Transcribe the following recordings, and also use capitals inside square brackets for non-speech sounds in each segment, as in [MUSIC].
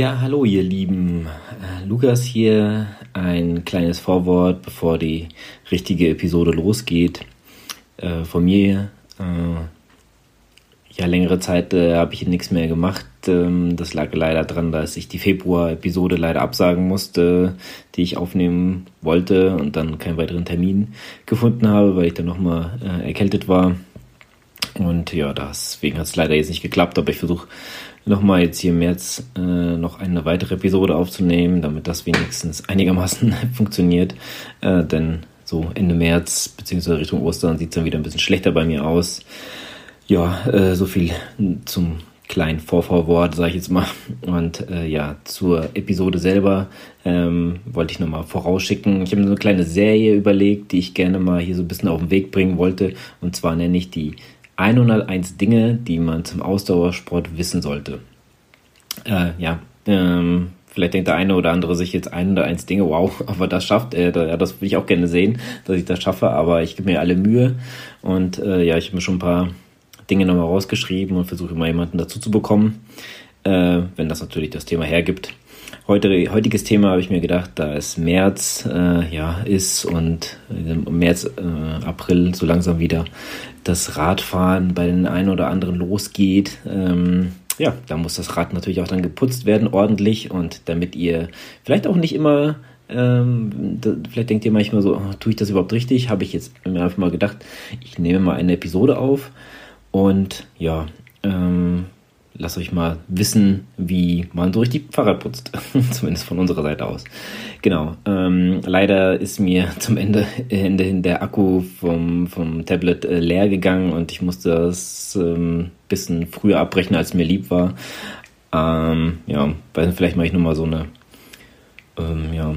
Ja, hallo ihr Lieben. Äh, Lukas hier. Ein kleines Vorwort, bevor die richtige Episode losgeht. Äh, von mir. Äh, ja, längere Zeit äh, habe ich nichts mehr gemacht. Ähm, das lag leider daran, dass ich die Februar-Episode leider absagen musste, die ich aufnehmen wollte und dann keinen weiteren Termin gefunden habe, weil ich dann nochmal äh, erkältet war. Und ja, deswegen hat es leider jetzt nicht geklappt, aber ich versuche nochmal jetzt hier im März äh, noch eine weitere Episode aufzunehmen, damit das wenigstens einigermaßen [LAUGHS] funktioniert. Äh, denn so Ende März bzw. Richtung Ostern sieht es dann wieder ein bisschen schlechter bei mir aus. Ja, äh, so viel zum kleinen Vorvorwort, sage ich jetzt mal. Und äh, ja, zur Episode selber ähm, wollte ich nochmal vorausschicken. Ich habe mir so eine kleine Serie überlegt, die ich gerne mal hier so ein bisschen auf den Weg bringen wollte. Und zwar nenne ich die 101 Dinge, die man zum Ausdauersport wissen sollte. Äh, ja, ähm, vielleicht denkt der eine oder andere sich jetzt 101 Dinge, wow, [LAUGHS] aber das schafft er. Ja, das würde ich auch gerne sehen, dass ich das schaffe, aber ich gebe mir alle Mühe. Und äh, ja, ich habe mir schon ein paar Dinge nochmal rausgeschrieben und versuche mal jemanden dazu zu bekommen, äh, wenn das natürlich das Thema hergibt. Heute, heutiges Thema habe ich mir gedacht, da es März äh, ja, ist und im März, äh, April so langsam wieder das Radfahren bei den einen oder anderen losgeht. Ähm, ja, da muss das Rad natürlich auch dann geputzt werden, ordentlich. Und damit ihr vielleicht auch nicht immer, ähm, da, vielleicht denkt ihr manchmal so, oh, tue ich das überhaupt richtig? Habe ich jetzt mir einfach mal gedacht, ich nehme mal eine Episode auf und ja, ähm, lasst euch mal wissen, wie man so richtig Fahrrad putzt. [LAUGHS] Zumindest von unserer Seite aus. Genau. Ähm, leider ist mir [LAUGHS] zum Ende, Ende hin der Akku vom, vom Tablet äh, leer gegangen und ich musste das ähm, bisschen früher abbrechen, als mir lieb war. Ähm, ja, vielleicht mache ich nochmal so eine ähm, ja,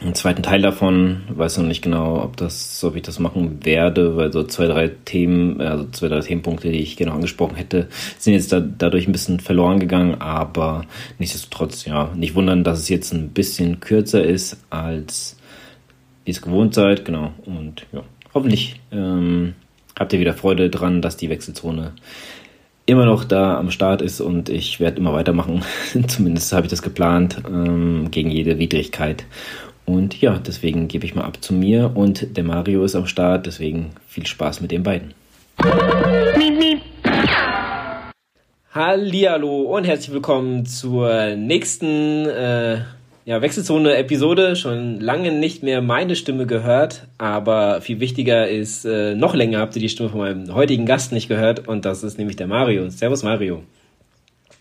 einen zweiten Teil davon. Weiß noch nicht genau, ob das, ob ich das machen werde, weil so zwei, drei Themen, also zwei, drei Themenpunkte, die ich genau angesprochen hätte, sind jetzt da, dadurch ein bisschen verloren gegangen, aber nichtsdestotrotz, ja, nicht wundern, dass es jetzt ein bisschen kürzer ist, als ihr es gewohnt seid, genau. Und ja, hoffentlich ähm, habt ihr wieder Freude dran, dass die Wechselzone immer noch da am Start ist und ich werde immer weitermachen. [LAUGHS] Zumindest habe ich das geplant, ähm, gegen jede Widrigkeit. Und ja, deswegen gebe ich mal ab zu mir und der Mario ist am Start, deswegen viel Spaß mit den beiden. Hallihallo und herzlich willkommen zur nächsten äh, ja, Wechselzone-Episode. Schon lange nicht mehr meine Stimme gehört, aber viel wichtiger ist, äh, noch länger habt ihr die Stimme von meinem heutigen Gast nicht gehört und das ist nämlich der Mario. Servus Mario.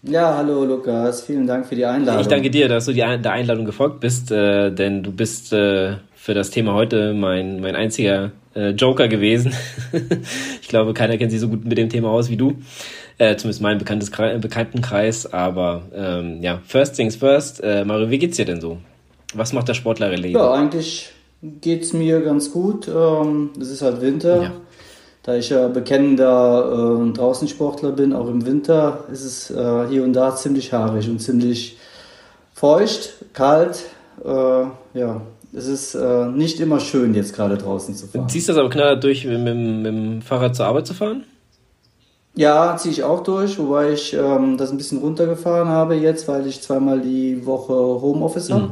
Ja, hallo Lukas, vielen Dank für die Einladung. Ich danke dir, dass du die, der Einladung gefolgt bist, äh, denn du bist äh, für das Thema heute mein, mein einziger äh, Joker gewesen. [LAUGHS] ich glaube, keiner kennt sich so gut mit dem Thema aus wie du. Äh, zumindest mein bekanntes Kre Bekanntenkreis. Aber ähm, ja, first things first. Äh, Mario, wie geht's dir denn so? Was macht der Sportler Leben? Ja, eigentlich geht's mir ganz gut. Ähm, es ist halt Winter. Ja. Da ich ja bekennender äh, Draußensportler bin, auch im Winter, ist es äh, hier und da ziemlich haarig und ziemlich feucht, kalt. Äh, ja, es ist äh, nicht immer schön, jetzt gerade draußen zu fahren. Ziehst du das aber knallhart durch, mit, mit, mit, dem Fahrrad zur Arbeit zu fahren? Ja, ziehe ich auch durch, wobei ich ähm, das ein bisschen runtergefahren habe jetzt, weil ich zweimal die Woche Homeoffice habe. Mhm.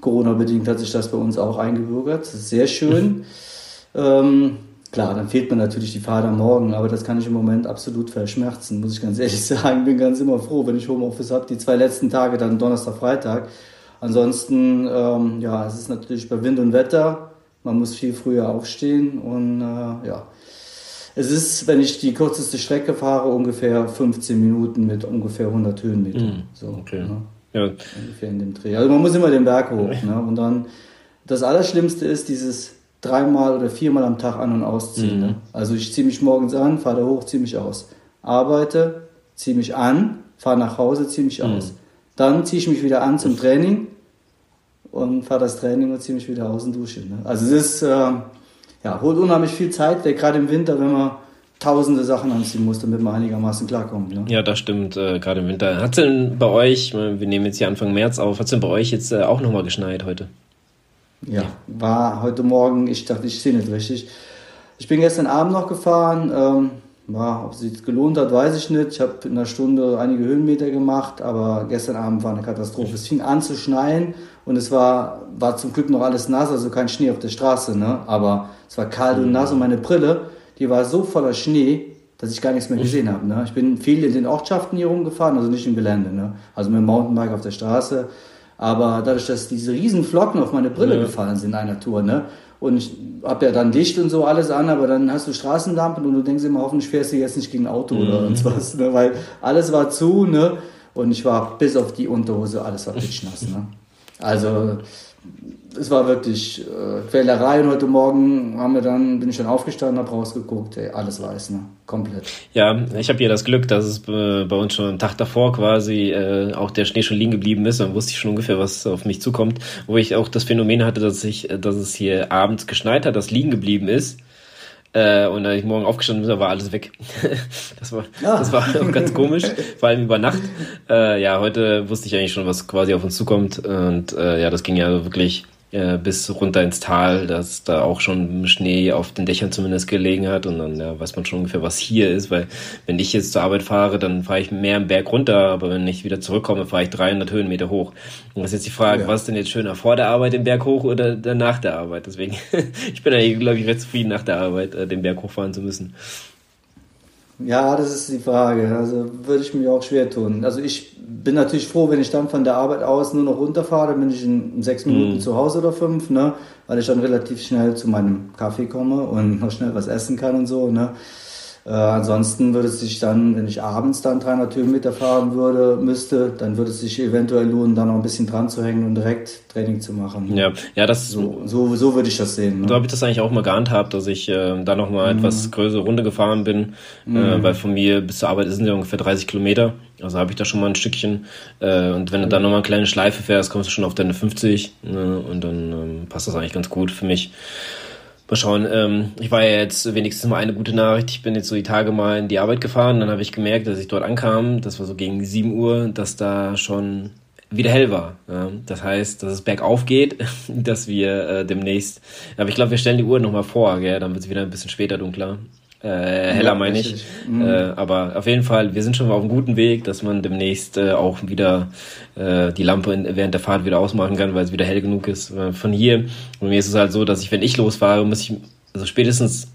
Corona-bedingt hat sich das bei uns auch eingebürgert. Sehr schön. [LAUGHS] ähm, Klar, dann fehlt mir natürlich die Fahrt am Morgen, aber das kann ich im Moment absolut verschmerzen, muss ich ganz [LAUGHS] ehrlich sagen. Bin ganz immer froh, wenn ich Homeoffice habe. Die zwei letzten Tage, dann Donnerstag, Freitag. Ansonsten, ähm, ja, es ist natürlich bei Wind und Wetter. Man muss viel früher aufstehen und äh, ja. Es ist, wenn ich die kürzeste Strecke fahre, ungefähr 15 Minuten mit ungefähr 100 Höhenmetern. Mhm. So, okay. Ne? Ja. Ungefähr in dem Dreh. Also man muss immer den Berg hoch. Ne? Und dann, das Allerschlimmste ist dieses dreimal oder viermal am Tag an- und ausziehen. Mhm. Ne? Also ich ziehe mich morgens an, fahre da hoch, ziehe mich aus. Arbeite, ziehe mich an, fahre nach Hause, ziehe mich mhm. aus. Dann ziehe ich mich wieder an zum Training und fahre das Training und ziehe mich wieder aus und dusche. Ne? Also es ist, äh, ja, holt unheimlich viel Zeit weg, gerade im Winter, wenn man tausende Sachen anziehen muss, damit man einigermaßen klarkommt. Ne? Ja, das stimmt, äh, gerade im Winter. Hat es denn bei euch, wir nehmen jetzt hier Anfang März auf, hat es denn bei euch jetzt äh, auch nochmal geschneit heute? Ja, war heute Morgen, ich dachte, ich sehe nicht richtig. Ich bin gestern Abend noch gefahren, ähm, Ja, ob es sich gelohnt hat, weiß ich nicht. Ich habe in einer Stunde einige Höhenmeter gemacht, aber gestern Abend war eine Katastrophe. Es fing an zu schneien und es war, war zum Glück noch alles nass, also kein Schnee auf der Straße, ne? aber es war kalt und nass und meine Brille, die war so voller Schnee, dass ich gar nichts mehr gesehen habe. Ne? Ich bin viel in den Ortschaften hier rumgefahren, also nicht im Gelände, ne? also mit dem Mountainbike auf der Straße. Aber dadurch, dass diese riesen Flocken auf meine Brille ja. gefallen sind in einer Tour, ne? Und ich habe ja dann Licht und so alles an, aber dann hast du Straßenlampen und du denkst immer, hoffentlich fährst du jetzt nicht gegen ein Auto mhm. oder was, ne? weil alles war zu, ne? Und ich war bis auf die Unterhose, alles war pitschnass, ne? Also es war wirklich äh, Quälerei und heute Morgen haben wir dann, bin ich dann aufgestanden, habe rausgeguckt, ey, alles weiß, ne? Komplett. Ja, ich habe hier das Glück, dass es äh, bei uns schon am Tag davor quasi äh, auch der Schnee schon liegen geblieben ist. Dann wusste ich schon ungefähr, was auf mich zukommt. Wo ich auch das Phänomen hatte, dass ich, dass es hier abends geschneit hat, das liegen geblieben ist. Äh, und als ich morgen aufgestanden bin, war alles weg. [LAUGHS] das war, ah. das war auch ganz komisch, vor allem über Nacht. Äh, ja, heute wusste ich eigentlich schon, was quasi auf uns zukommt. Und äh, ja, das ging ja wirklich äh, bis runter ins Tal, dass da auch schon Schnee auf den Dächern zumindest gelegen hat und dann ja, weiß man schon ungefähr, was hier ist, weil wenn ich jetzt zur Arbeit fahre, dann fahre ich mehr im Berg runter, aber wenn ich wieder zurückkomme, fahre ich 300 Höhenmeter hoch. Und das ist jetzt die Frage, ja. was ist denn jetzt schöner, vor der Arbeit den Berg hoch oder nach der Arbeit? Deswegen, [LAUGHS] ich bin eigentlich, glaube ich, recht zufrieden, nach der Arbeit äh, den Berg hochfahren zu müssen. Ja, das ist die Frage. Also würde ich mir auch schwer tun. Also ich bin natürlich froh, wenn ich dann von der Arbeit aus nur noch runterfahre, dann bin ich in sechs Minuten mhm. zu Hause oder fünf, ne? Weil ich dann relativ schnell zu meinem Kaffee komme und noch schnell was essen kann und so, ne? Äh, ansonsten würde es sich dann, wenn ich abends dann 300 Höhenmeter fahren würde, müsste, dann würde es sich eventuell lohnen, da noch ein bisschen dran zu hängen und direkt Training zu machen. Ja, ja, das so, so, so würde ich das sehen. Ne? So habe ich das eigentlich auch mal gehandhabt, dass ich äh, da noch mal mhm. etwas größere Runde gefahren bin, mhm. äh, weil von mir bis zur Arbeit sind ja ungefähr 30 Kilometer. Also habe ich da schon mal ein Stückchen. Äh, und wenn du dann noch mal eine kleine Schleife fährst, kommst du schon auf deine 50. Ne? Und dann ähm, passt das eigentlich ganz gut für mich. Mal schauen, ähm, ich war ja jetzt wenigstens mal eine gute Nachricht. Ich bin jetzt so die Tage mal in die Arbeit gefahren, dann habe ich gemerkt, dass ich dort ankam, das war so gegen 7 Uhr, dass da schon wieder hell war. Ja. Das heißt, dass es bergauf geht, [LAUGHS] dass wir äh, demnächst, aber ich glaube, wir stellen die Uhr nochmal vor, gell? dann wird es wieder ein bisschen später dunkler. Äh, heller ja, meine ich. Mhm. Äh, aber auf jeden Fall, wir sind schon auf einem guten Weg, dass man demnächst äh, auch wieder äh, die Lampe in, während der Fahrt wieder ausmachen kann, weil es wieder hell genug ist. Äh, von hier, und mir ist es halt so, dass ich, wenn ich losfahre, muss ich, also spätestens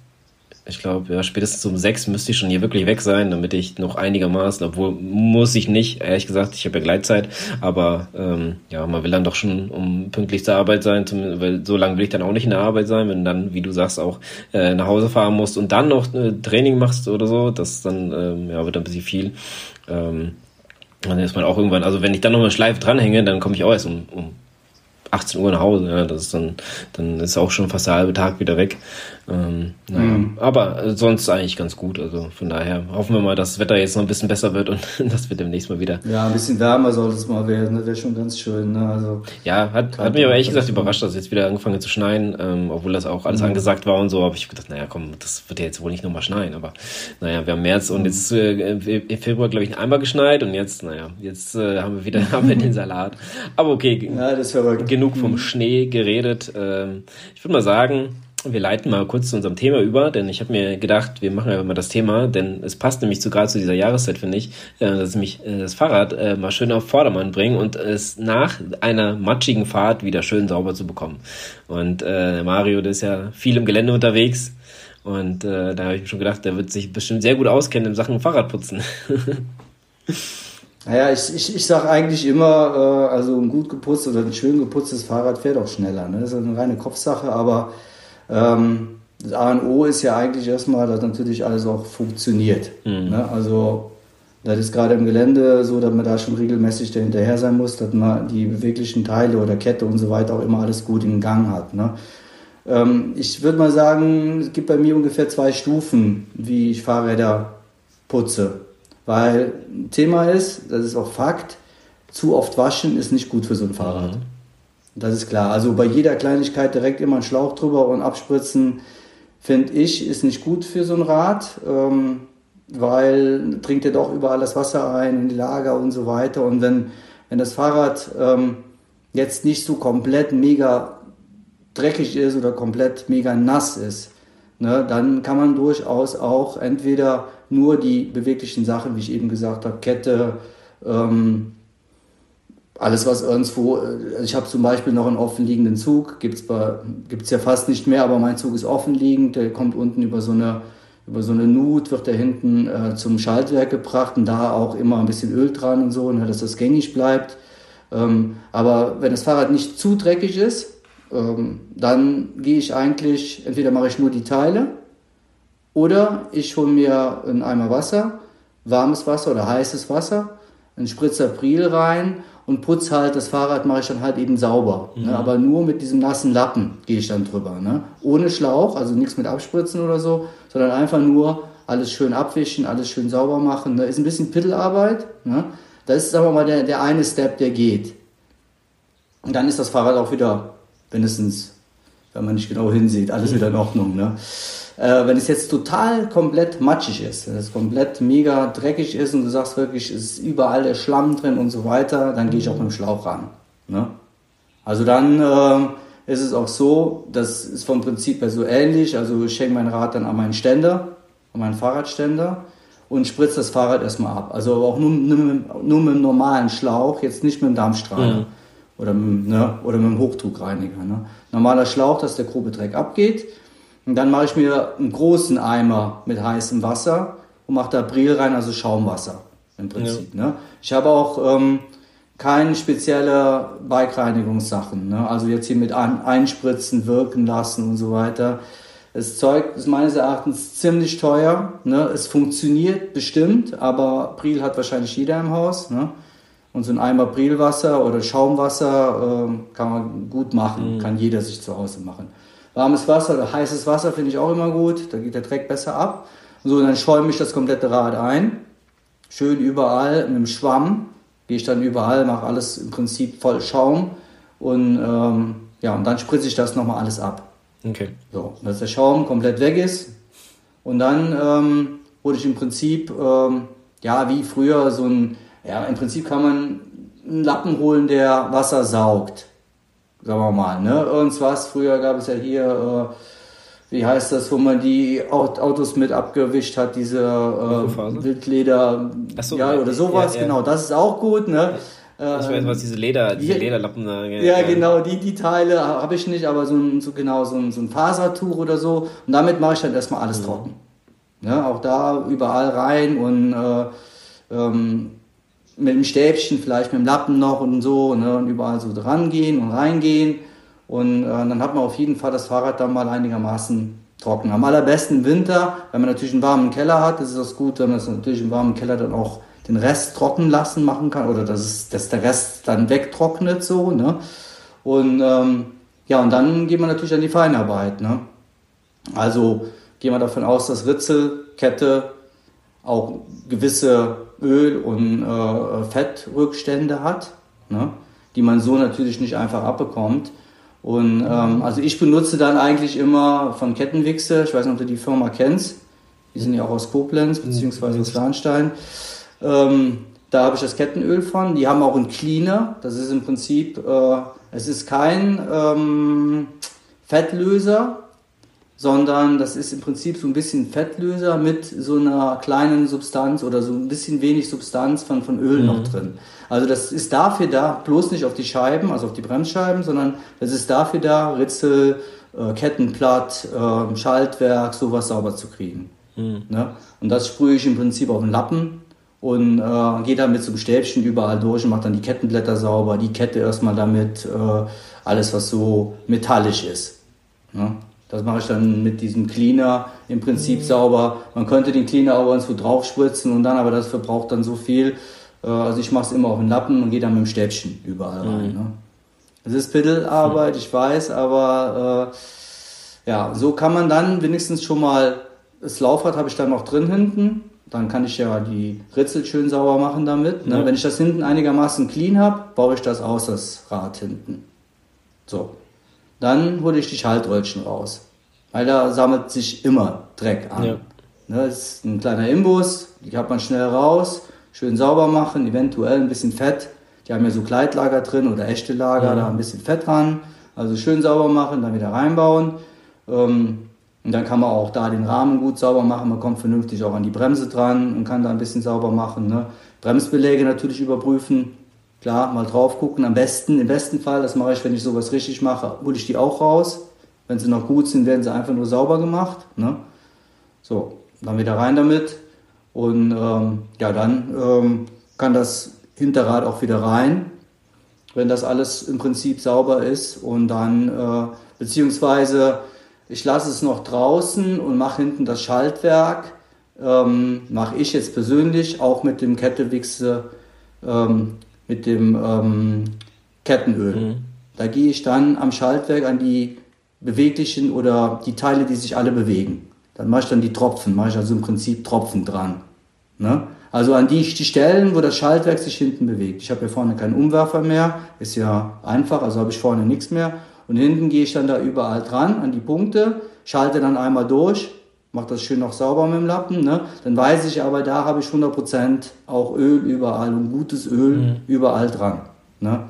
ich glaube, ja, spätestens um sechs müsste ich schon hier wirklich weg sein, damit ich noch einigermaßen, obwohl muss ich nicht, ehrlich gesagt, ich habe ja Gleitzeit, aber ähm, ja, man will dann doch schon um pünktlich zur Arbeit sein, zum, weil so lange will ich dann auch nicht in der Arbeit sein, wenn dann, wie du sagst, auch äh, nach Hause fahren musst und dann noch äh, Training machst oder so, das dann, ähm, ja, wird ein bisschen viel. Ähm, dann ist man auch irgendwann, also wenn ich dann noch eine Schleife dranhänge, dann komme ich auch erst um, um 18 Uhr nach Hause. Ja, das ist dann, dann ist auch schon fast der halbe Tag wieder weg. Ähm, naja. Mhm. Aber sonst eigentlich ganz gut. Also von daher hoffen wir mal, dass das Wetter jetzt noch ein bisschen besser wird und [LAUGHS] dass wir demnächst mal wieder. Ja, ein bisschen wärmer sollte es mal werden. Das wäre schon ganz schön. Ne? Also, ja, hat, hat mich aber ehrlich gesagt überrascht, dass es jetzt wieder angefangen zu schneien, ähm, obwohl das auch alles mhm. angesagt war und so. Habe ich gedacht, naja, komm, das wird ja jetzt wohl nicht nochmal schneien. Aber naja, wir haben März und jetzt äh, im Februar, glaube ich, einmal geschneit und jetzt, naja, jetzt äh, haben wir wieder [LAUGHS] haben wir den [LAUGHS] Salat. Aber okay, ja, genug vom mhm. Schnee geredet. Ähm, ich würde mal sagen, wir leiten mal kurz zu unserem Thema über, denn ich habe mir gedacht, wir machen einfach mal das Thema, denn es passt nämlich zu gerade zu dieser Jahreszeit, finde ich, äh, dass ich mich äh, das Fahrrad äh, mal schön auf Vordermann bringen und es nach einer matschigen Fahrt wieder schön sauber zu bekommen. Und äh, Mario, der ist ja viel im Gelände unterwegs und äh, da habe ich mir schon gedacht, der wird sich bestimmt sehr gut auskennen in Sachen Fahrradputzen. [LAUGHS] Naja, ich, ich, ich sage eigentlich immer, äh, also ein gut geputztes oder ein schön geputztes Fahrrad fährt auch schneller. Ne? Das ist eine reine Kopfsache, aber ähm, das A und O ist ja eigentlich erstmal, dass natürlich alles auch funktioniert. Mhm. Ne? Also das ist gerade im Gelände so, dass man da schon regelmäßig dahinterher sein muss, dass man die beweglichen Teile oder Kette und so weiter auch immer alles gut in Gang hat. Ne? Ähm, ich würde mal sagen, es gibt bei mir ungefähr zwei Stufen, wie ich Fahrräder putze. Weil Thema ist, das ist auch Fakt, zu oft waschen ist nicht gut für so ein Fahrrad. Mhm. Das ist klar. Also bei jeder Kleinigkeit direkt immer einen Schlauch drüber und abspritzen, finde ich, ist nicht gut für so ein Rad, ähm, weil trinkt ja doch überall das Wasser ein in die Lager und so weiter. Und wenn, wenn das Fahrrad ähm, jetzt nicht so komplett mega dreckig ist oder komplett mega nass ist, ne, dann kann man durchaus auch entweder nur die beweglichen Sachen, wie ich eben gesagt habe, Kette, ähm, alles was irgendwo, äh, ich habe zum Beispiel noch einen offenliegenden Zug, gibt es ja fast nicht mehr, aber mein Zug ist offenliegend, der kommt unten über so eine, über so eine Nut, wird der hinten äh, zum Schaltwerk gebracht und da auch immer ein bisschen Öl dran und so, ne, dass das gängig bleibt. Ähm, aber wenn das Fahrrad nicht zu dreckig ist, ähm, dann gehe ich eigentlich, entweder mache ich nur die Teile oder ich hole mir einen Eimer Wasser, warmes Wasser oder heißes Wasser, einen Spritzer Priel rein und putze halt das Fahrrad, mache ich dann halt eben sauber. Ne? Mhm. Ne? Aber nur mit diesem nassen Lappen gehe ich dann drüber. Ne? Ohne Schlauch, also nichts mit Abspritzen oder so, sondern einfach nur alles schön abwischen, alles schön sauber machen. Da ne? ist ein bisschen Pittelarbeit. Ne? Das ist, sagen wir mal, der, der eine Step, der geht. Und dann ist das Fahrrad auch wieder mindestens, wenn man nicht genau hinsieht, alles wieder in Ordnung. Ne? Äh, wenn es jetzt total komplett matschig ist, wenn es komplett mega dreckig ist und du sagst wirklich, es ist überall der Schlamm drin und so weiter, dann gehe ich auch mit dem Schlauch ran. Ne? Also dann äh, ist es auch so, das ist vom Prinzip her so ähnlich, also ich hänge mein Rad dann an meinen Ständer, an meinen Fahrradständer und spritze das Fahrrad erstmal ab. Also auch nur, nur, mit, nur mit einem normalen Schlauch, jetzt nicht mit dem Dampfstrahler. Mhm oder mit, ne, oder mit dem Hochdruckreiniger. Ne. Normaler Schlauch, dass der grobe Dreck abgeht. Und dann mache ich mir einen großen Eimer mit heißem Wasser und mache da Bril rein, also Schaumwasser im Prinzip. Ja. Ne. Ich habe auch ähm, keine spezielle Bike-Reinigungssachen. Ne. Also jetzt hier mit Einspritzen, wirken lassen und so weiter. Das Zeug ist meines Erachtens ziemlich teuer. Ne? Es funktioniert bestimmt, aber Bril hat wahrscheinlich jeder im Haus. Ne? Und so ein Eimer Brilwasser oder Schaumwasser äh, kann man gut machen, mhm. kann jeder sich zu Hause machen. Warmes Wasser oder heißes Wasser finde ich auch immer gut, da geht der Dreck besser ab. So, dann schäume ich das komplette Rad ein, schön überall mit dem Schwamm, gehe ich dann überall, mache alles im Prinzip voll Schaum und ähm, ja, und dann spritze ich das nochmal alles ab. Okay. So, dass der Schaum komplett weg ist und dann ähm, wurde ich im Prinzip, ähm, ja, wie früher so ein ja, im Prinzip kann man einen Lappen holen, der Wasser saugt. Sagen wir mal, ne? Irgendwas. Früher gab es ja hier, äh, wie heißt das, wo man die Autos mit abgewischt hat, diese äh, Wildleder, so, ja, oder sowas, ja, ja. genau. Das ist auch gut, ne? Ich weiß, was diese Leder, diese Lederlappen da. Ja, genau, die, die Teile habe ich nicht, aber so ein, so genau, so ein, so ein Fasertuch oder so. Und damit mache ich dann erstmal alles mhm. trocken. Ja, auch da überall rein und äh, ähm, mit dem Stäbchen, vielleicht mit dem Lappen noch und so, ne, und überall so dran gehen und reingehen. Und äh, dann hat man auf jeden Fall das Fahrrad dann mal einigermaßen trocken. Am allerbesten Winter, wenn man natürlich einen warmen Keller hat, ist es gut, wenn man es natürlich im warmen Keller dann auch den Rest trocken lassen machen kann oder dass, es, dass der Rest dann wegtrocknet so. Ne? Und ähm, ja, und dann geht man natürlich an die Feinarbeit. Ne? Also gehen wir davon aus, dass Ritzel, Kette auch gewisse Öl- und äh, Fettrückstände hat, ne? die man so natürlich nicht einfach abbekommt. Und ähm, also ich benutze dann eigentlich immer von Kettenwichse, ich weiß nicht, ob du die Firma kennst, die sind ja auch aus Koblenz beziehungsweise aus Lahnstein. Ähm, da habe ich das Kettenöl von. Die haben auch einen Cleaner. Das ist im Prinzip, äh, es ist kein ähm, Fettlöser, sondern das ist im Prinzip so ein bisschen Fettlöser mit so einer kleinen Substanz oder so ein bisschen wenig Substanz von, von Öl mhm. noch drin. Also das ist dafür da, bloß nicht auf die Scheiben, also auf die Bremsscheiben, sondern das ist dafür da, Ritzel, äh, Kettenplatt, äh, Schaltwerk, sowas sauber zu kriegen. Mhm. Ne? Und das sprühe ich im Prinzip auf den Lappen und äh, gehe dann mit so einem Stäbchen überall durch und mache dann die Kettenblätter sauber, die Kette erstmal damit, äh, alles was so metallisch ist. Ne? Das mache ich dann mit diesem Cleaner im Prinzip mhm. sauber. Man könnte den Cleaner auch irgendwo drauf spritzen und dann, aber das verbraucht dann so viel. Äh, also ich mache es immer auf den Lappen und gehe dann mit dem Stäbchen überall rein. Mhm. Ne? Es ist Pittelarbeit, ich weiß, aber äh, ja, so kann man dann wenigstens schon mal, das Laufrad habe ich dann noch drin hinten. Dann kann ich ja die Ritzel schön sauber machen damit. Ne? Ja. Wenn ich das hinten einigermaßen clean habe, baue ich das aus, das Rad hinten. So, dann hole ich die Schaltröllchen raus. Weil da sammelt sich immer Dreck an. Ja. Ne, das ist ein kleiner Imbus, die hat man schnell raus, schön sauber machen, eventuell ein bisschen Fett. Die haben ja so Kleidlager drin oder echte Lager, ja. da ein bisschen Fett dran. Also schön sauber machen, dann wieder reinbauen. Ähm, Und dann kann man auch da den Rahmen gut sauber machen. Man kommt vernünftig auch an die Bremse dran und kann da ein bisschen sauber machen. Ne? Bremsbeläge natürlich überprüfen. Klar, mal drauf gucken. Am besten, im besten Fall, das mache ich, wenn ich sowas richtig mache, hole ich die auch raus. Wenn sie noch gut sind, werden sie einfach nur sauber gemacht. Ne? So, dann wieder rein damit. Und ähm, ja, dann ähm, kann das Hinterrad auch wieder rein, wenn das alles im Prinzip sauber ist. Und dann, äh, beziehungsweise ich lasse es noch draußen und mache hinten das Schaltwerk. Ähm, mache ich jetzt persönlich auch mit dem Kettewichse, ähm, mit dem ähm, Kettenöl. Mhm. Da gehe ich dann am Schaltwerk an die beweglichen oder die Teile, die sich alle bewegen. Dann mache ich dann die Tropfen, mache ich also im Prinzip Tropfen dran. Ne? Also an die, die Stellen, wo das Schaltwerk sich hinten bewegt. Ich habe hier vorne keinen Umwerfer mehr, ist ja einfach, also habe ich vorne nichts mehr. Und hinten gehe ich dann da überall dran, an die Punkte, schalte dann einmal durch, mache das schön noch sauber mit dem Lappen. Ne? Dann weiß ich aber, da habe ich 100% auch Öl überall und gutes Öl mhm. überall dran. Ne?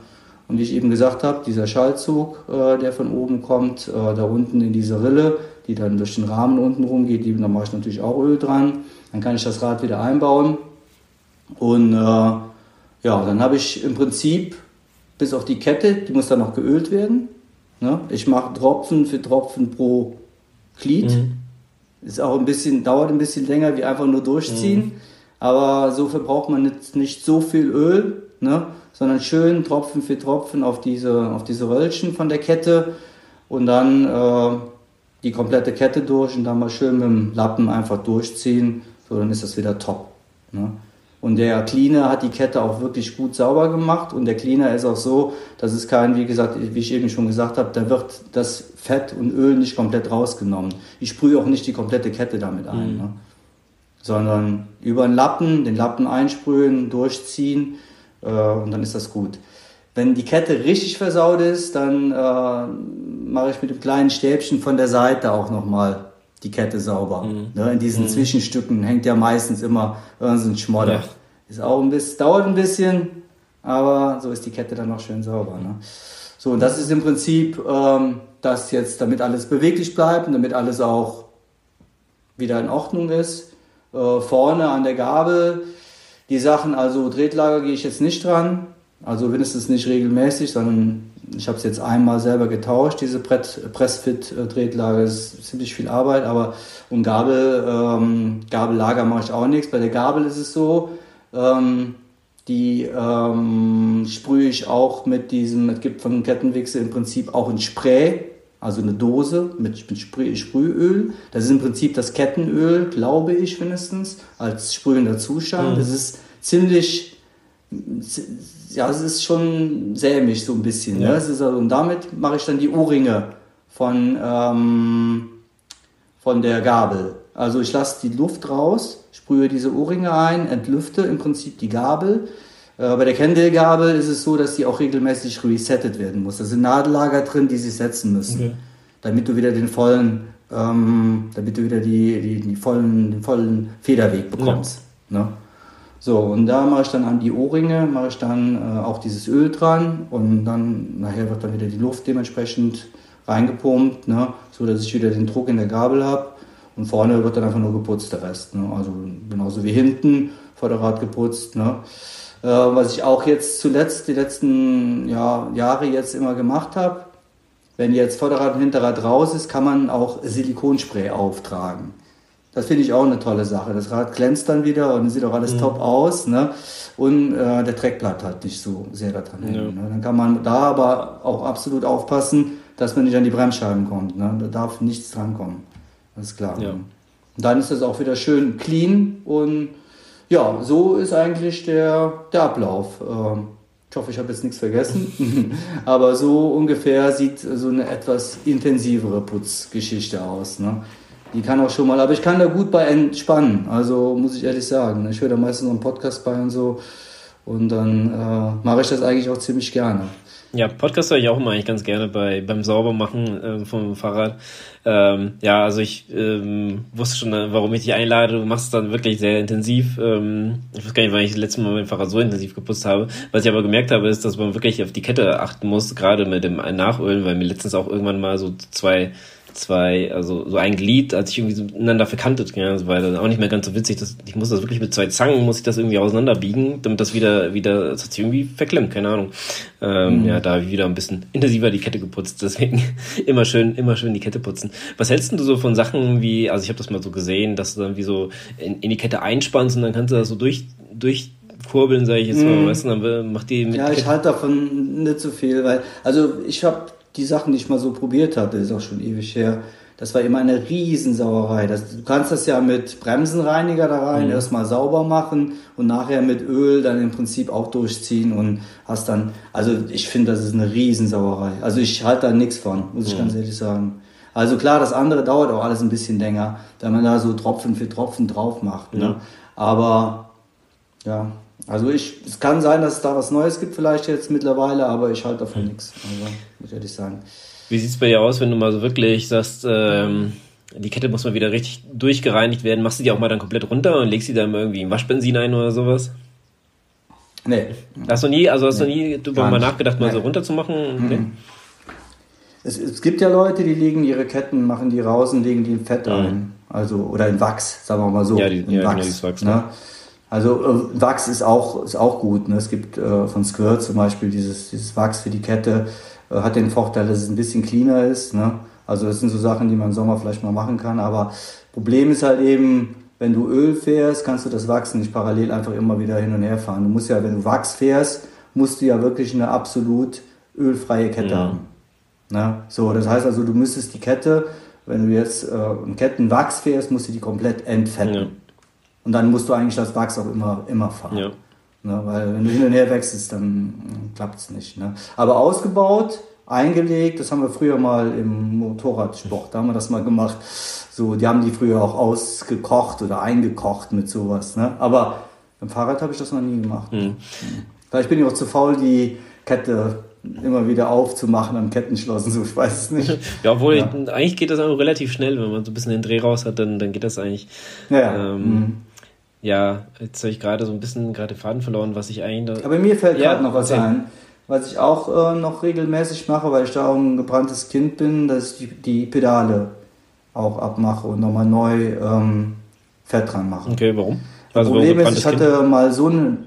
Und wie ich eben gesagt habe, dieser Schaltzug, äh, der von oben kommt, äh, da unten in diese Rille, die dann durch den Rahmen unten rumgeht, die, da mache ich natürlich auch Öl dran. Dann kann ich das Rad wieder einbauen. Und äh, ja, dann habe ich im Prinzip bis auf die Kette, die muss dann noch geölt werden. Ne? Ich mache Tropfen für Tropfen pro Glied. Mhm. Ist auch ein bisschen, dauert ein bisschen länger wie einfach nur durchziehen. Mhm. Aber so verbraucht man nicht, nicht so viel Öl, ne? sondern schön Tropfen für Tropfen auf diese, auf diese Röllchen von der Kette und dann äh, die komplette Kette durch und dann mal schön mit dem Lappen einfach durchziehen. So, dann ist das wieder top. Ne? Und der Cleaner hat die Kette auch wirklich gut sauber gemacht. Und der Cleaner ist auch so, dass es kein, wie gesagt, wie ich eben schon gesagt habe, da wird das Fett und Öl nicht komplett rausgenommen. Ich sprühe auch nicht die komplette Kette damit ein. Mhm. Ne? Sondern über den Lappen, den Lappen einsprühen, durchziehen äh, und dann ist das gut. Wenn die Kette richtig versaut ist, dann äh, mache ich mit dem kleinen Stäbchen von der Seite auch nochmal die Kette sauber. Mhm. Ne, in diesen mhm. Zwischenstücken hängt ja meistens immer irgendein Schmodder. Ja. Ist auch ein bisschen, dauert ein bisschen, aber so ist die Kette dann noch schön sauber. Ne? So, und das ist im Prinzip ähm, das jetzt, damit alles beweglich bleibt und damit alles auch wieder in Ordnung ist. Äh, vorne an der Gabel, die Sachen, also Drehtlager gehe ich jetzt nicht dran. Also mindestens nicht regelmäßig, sondern ich habe es jetzt einmal selber getauscht, diese Pressfit-Drehtlager. ist ziemlich viel Arbeit, aber um Gabel, ähm, Gabellager mache ich auch nichts. Bei der Gabel ist es so, ähm, die ähm, sprühe ich auch mit diesem, es gibt von Kettenwichse im Prinzip auch ein Spray, also eine Dose mit, mit Sprüh, Sprühöl. Das ist im Prinzip das Kettenöl, glaube ich mindestens, als sprühender Zustand. Mhm. Das ist ziemlich ja, es ist schon sämig so ein bisschen. Ne? Ja. Ne? Es ist also, und damit mache ich dann die Ohrringe von, ähm, von der Gabel. Also ich lasse die Luft raus, sprühe diese Ohrringe ein, entlüfte im Prinzip die Gabel. Äh, bei der Kendall-Gabel ist es so, dass die auch regelmäßig resettet werden muss. Da sind Nadellager drin, die sich setzen müssen, okay. damit du wieder den vollen, ähm, damit du wieder die, die, die vollen, den vollen Federweg bekommst. Ja. Ne? So, und da mache ich dann an die Ohrringe, mache ich dann äh, auch dieses Öl dran und dann nachher wird dann wieder die Luft dementsprechend reingepumpt, ne, so dass ich wieder den Druck in der Gabel habe und vorne wird dann einfach nur geputzt der Rest. Ne, also genauso wie hinten Vorderrad geputzt. Ne. Äh, was ich auch jetzt zuletzt, die letzten ja, Jahre jetzt immer gemacht habe, wenn jetzt Vorderrad und Hinterrad raus ist, kann man auch Silikonspray auftragen. Das finde ich auch eine tolle Sache. Das Rad glänzt dann wieder und sieht auch alles mhm. top aus. Ne? Und äh, der Dreck bleibt halt nicht so sehr da dran hängen. Ja. Ne? Dann kann man da aber auch absolut aufpassen, dass man nicht an die Bremsscheiben kommt. Ne? Da darf nichts drankommen. Das ist klar. Ja. Und dann ist das auch wieder schön clean und ja, so ist eigentlich der, der Ablauf. Ähm, ich hoffe, ich habe jetzt nichts vergessen. [LAUGHS] [LAUGHS] Aber so ungefähr sieht so eine etwas intensivere Putzgeschichte aus. Ne? Die kann auch schon mal, aber ich kann da gut bei entspannen. Also muss ich ehrlich sagen. Ich höre da meistens noch einen Podcast bei und so. Und dann äh, mache ich das eigentlich auch ziemlich gerne. Ja, Podcast höre ich auch immer eigentlich ganz gerne bei beim Saubermachen äh, vom Fahrrad. Ähm, ja, also ich ähm, wusste schon, warum ich dich einlade. Du machst es dann wirklich sehr intensiv. Ähm, ich weiß gar nicht, wann ich das letzte Mal mein Fahrrad so intensiv geputzt habe. Was ich aber gemerkt habe, ist, dass man wirklich auf die Kette achten muss, gerade mit dem Nachölen, weil mir letztens auch irgendwann mal so zwei zwei, also so ein Glied, als ich irgendwie so miteinander verkantet, ja, das war dann auch nicht mehr ganz so witzig. Das, ich muss das wirklich mit zwei Zangen, muss ich das irgendwie auseinanderbiegen, damit das wieder, wieder, das hat sich irgendwie verklemmt, keine Ahnung. Ähm, mhm. Ja, da habe ich wieder ein bisschen intensiver die Kette geputzt, deswegen [LAUGHS] immer schön, immer schön die Kette putzen. Was hältst du so von Sachen wie, also ich habe das mal so gesehen, dass du dann wie so in, in die Kette einspannst und dann kannst du das so durch, durch kurbeln, sage ich jetzt mal, mm. weißt du, dann macht die mit Ja, ich halte davon nicht so viel, weil, also ich habe die Sachen, die ich mal so probiert hatte, ist auch schon ewig her, das war immer eine Riesensauerei. Das, du kannst das ja mit Bremsenreiniger da rein, mhm. erstmal sauber machen und nachher mit Öl dann im Prinzip auch durchziehen und hast dann, also ich finde, das ist eine Riesensauerei. Also ich halte da nichts von, muss ich mhm. ganz ehrlich sagen. Also klar, das andere dauert auch alles ein bisschen länger, da man da so Tropfen für Tropfen drauf macht. Ne? Aber ja, also ich, es kann sein, dass es da was Neues gibt vielleicht jetzt mittlerweile, aber ich halte davon mhm. nichts, also, muss ich ehrlich sagen. Wie sieht es bei dir aus, wenn du mal so wirklich sagst, ähm, die Kette muss mal wieder richtig durchgereinigt werden? Machst du die auch mal dann komplett runter und legst sie dann irgendwie in Waschbenzin ein oder sowas? Nee. Hast du nie, also hast nee, du nie drüber mal nachgedacht, mal nee. so runter zu machen? Mhm. Nee. Es, es, gibt ja Leute, die legen ihre Ketten, machen die raus und legen die in Fett mhm. ein. Also, oder in Wachs, sagen wir mal so. Ja, die, in ja, Wachs, genau, Wachs ne? Also äh, Wachs ist auch, ist auch gut. Ne? Es gibt äh, von Squirt zum Beispiel dieses, dieses Wachs für die Kette. Äh, hat den Vorteil, dass es ein bisschen cleaner ist. Ne? Also das sind so Sachen, die man im Sommer vielleicht mal machen kann. Aber Problem ist halt eben, wenn du Öl fährst, kannst du das Wachs nicht parallel einfach immer wieder hin und her fahren. Du musst ja, wenn du Wachs fährst, musst du ja wirklich eine absolut ölfreie Kette mhm. haben. Ne? So, das heißt also, du müsstest die Kette, wenn du jetzt äh, einen Kettenwachs fährst, musst du die komplett entfetten. Ja. Und dann musst du eigentlich das Wachs auch immer, immer fahren. Ja. Ne, weil wenn du hin und her wechselst, dann hm, klappt es nicht. Ne? Aber ausgebaut, eingelegt, das haben wir früher mal im Motorradsport, da haben wir das mal gemacht. So, die haben die früher auch ausgekocht oder eingekocht mit sowas. Ne? Aber beim Fahrrad habe ich das noch nie gemacht. Mhm. Vielleicht bin ich auch zu faul, die Kette immer wieder aufzumachen am Kettenschlossen, so ich weiß es nicht. ja, obwohl ja. eigentlich geht das auch relativ schnell, wenn man so ein bisschen den Dreh raus hat, dann, dann geht das eigentlich. Ja. Ähm, mhm. Ja, jetzt habe ich gerade so ein bisschen gerade den Faden verloren, was ich eigentlich. Aber mir fällt ja, gerade noch was okay. ein. Was ich auch äh, noch regelmäßig mache, weil ich da auch ein gebranntes Kind bin, dass ich die, die Pedale auch abmache und nochmal neu ähm, Fett dran mache. Okay, warum? Also das Problem ist, ich hatte kind? mal so ein,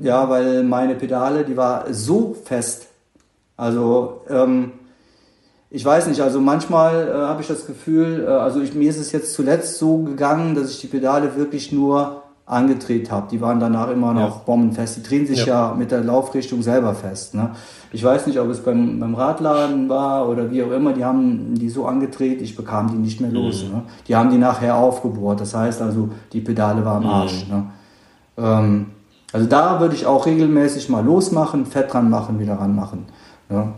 ja, weil meine Pedale, die war so fest. Also, ähm, ich weiß nicht, also manchmal äh, habe ich das Gefühl, äh, also ich, mir ist es jetzt zuletzt so gegangen, dass ich die Pedale wirklich nur angedreht habe. Die waren danach immer noch ja. bombenfest. Die drehen sich ja. ja. mit der Laufrichtung selber fest. Ne? Ich weiß nicht, ob es beim, beim Radladen war oder wie auch immer. Die haben die so angedreht, ich bekam die nicht mehr los. Mhm. Ne? Die haben die nachher aufgebohrt. Das heißt also, die Pedale waren am Arsch. Mhm. Ne? Ähm, also da würde ich auch regelmäßig mal losmachen, Fett dran machen, wieder ranmachen. Ne?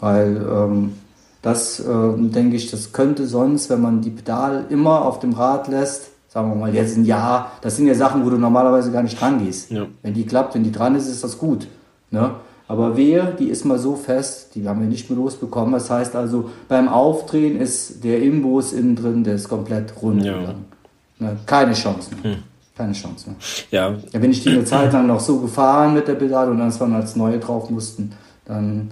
Weil ähm, das, äh, denke ich, das könnte sonst, wenn man die Pedale immer auf dem Rad lässt, sagen wir mal, jetzt ein Jahr, das sind ja Sachen, wo du normalerweise gar nicht dran gehst. Ja. Wenn die klappt, wenn die dran ist, ist das gut. Ne? Aber wehe, die ist mal so fest, die haben wir nicht mehr losbekommen. Das heißt also, beim Aufdrehen ist der Imbus innen drin, der ist komplett rund ja. Ne? Keine Chance mehr. Hm. Keine Chance mehr. Ja. ja. Wenn ich die eine Zeit lang noch so gefahren mit der Pedale und dann zwar als neue drauf mussten, dann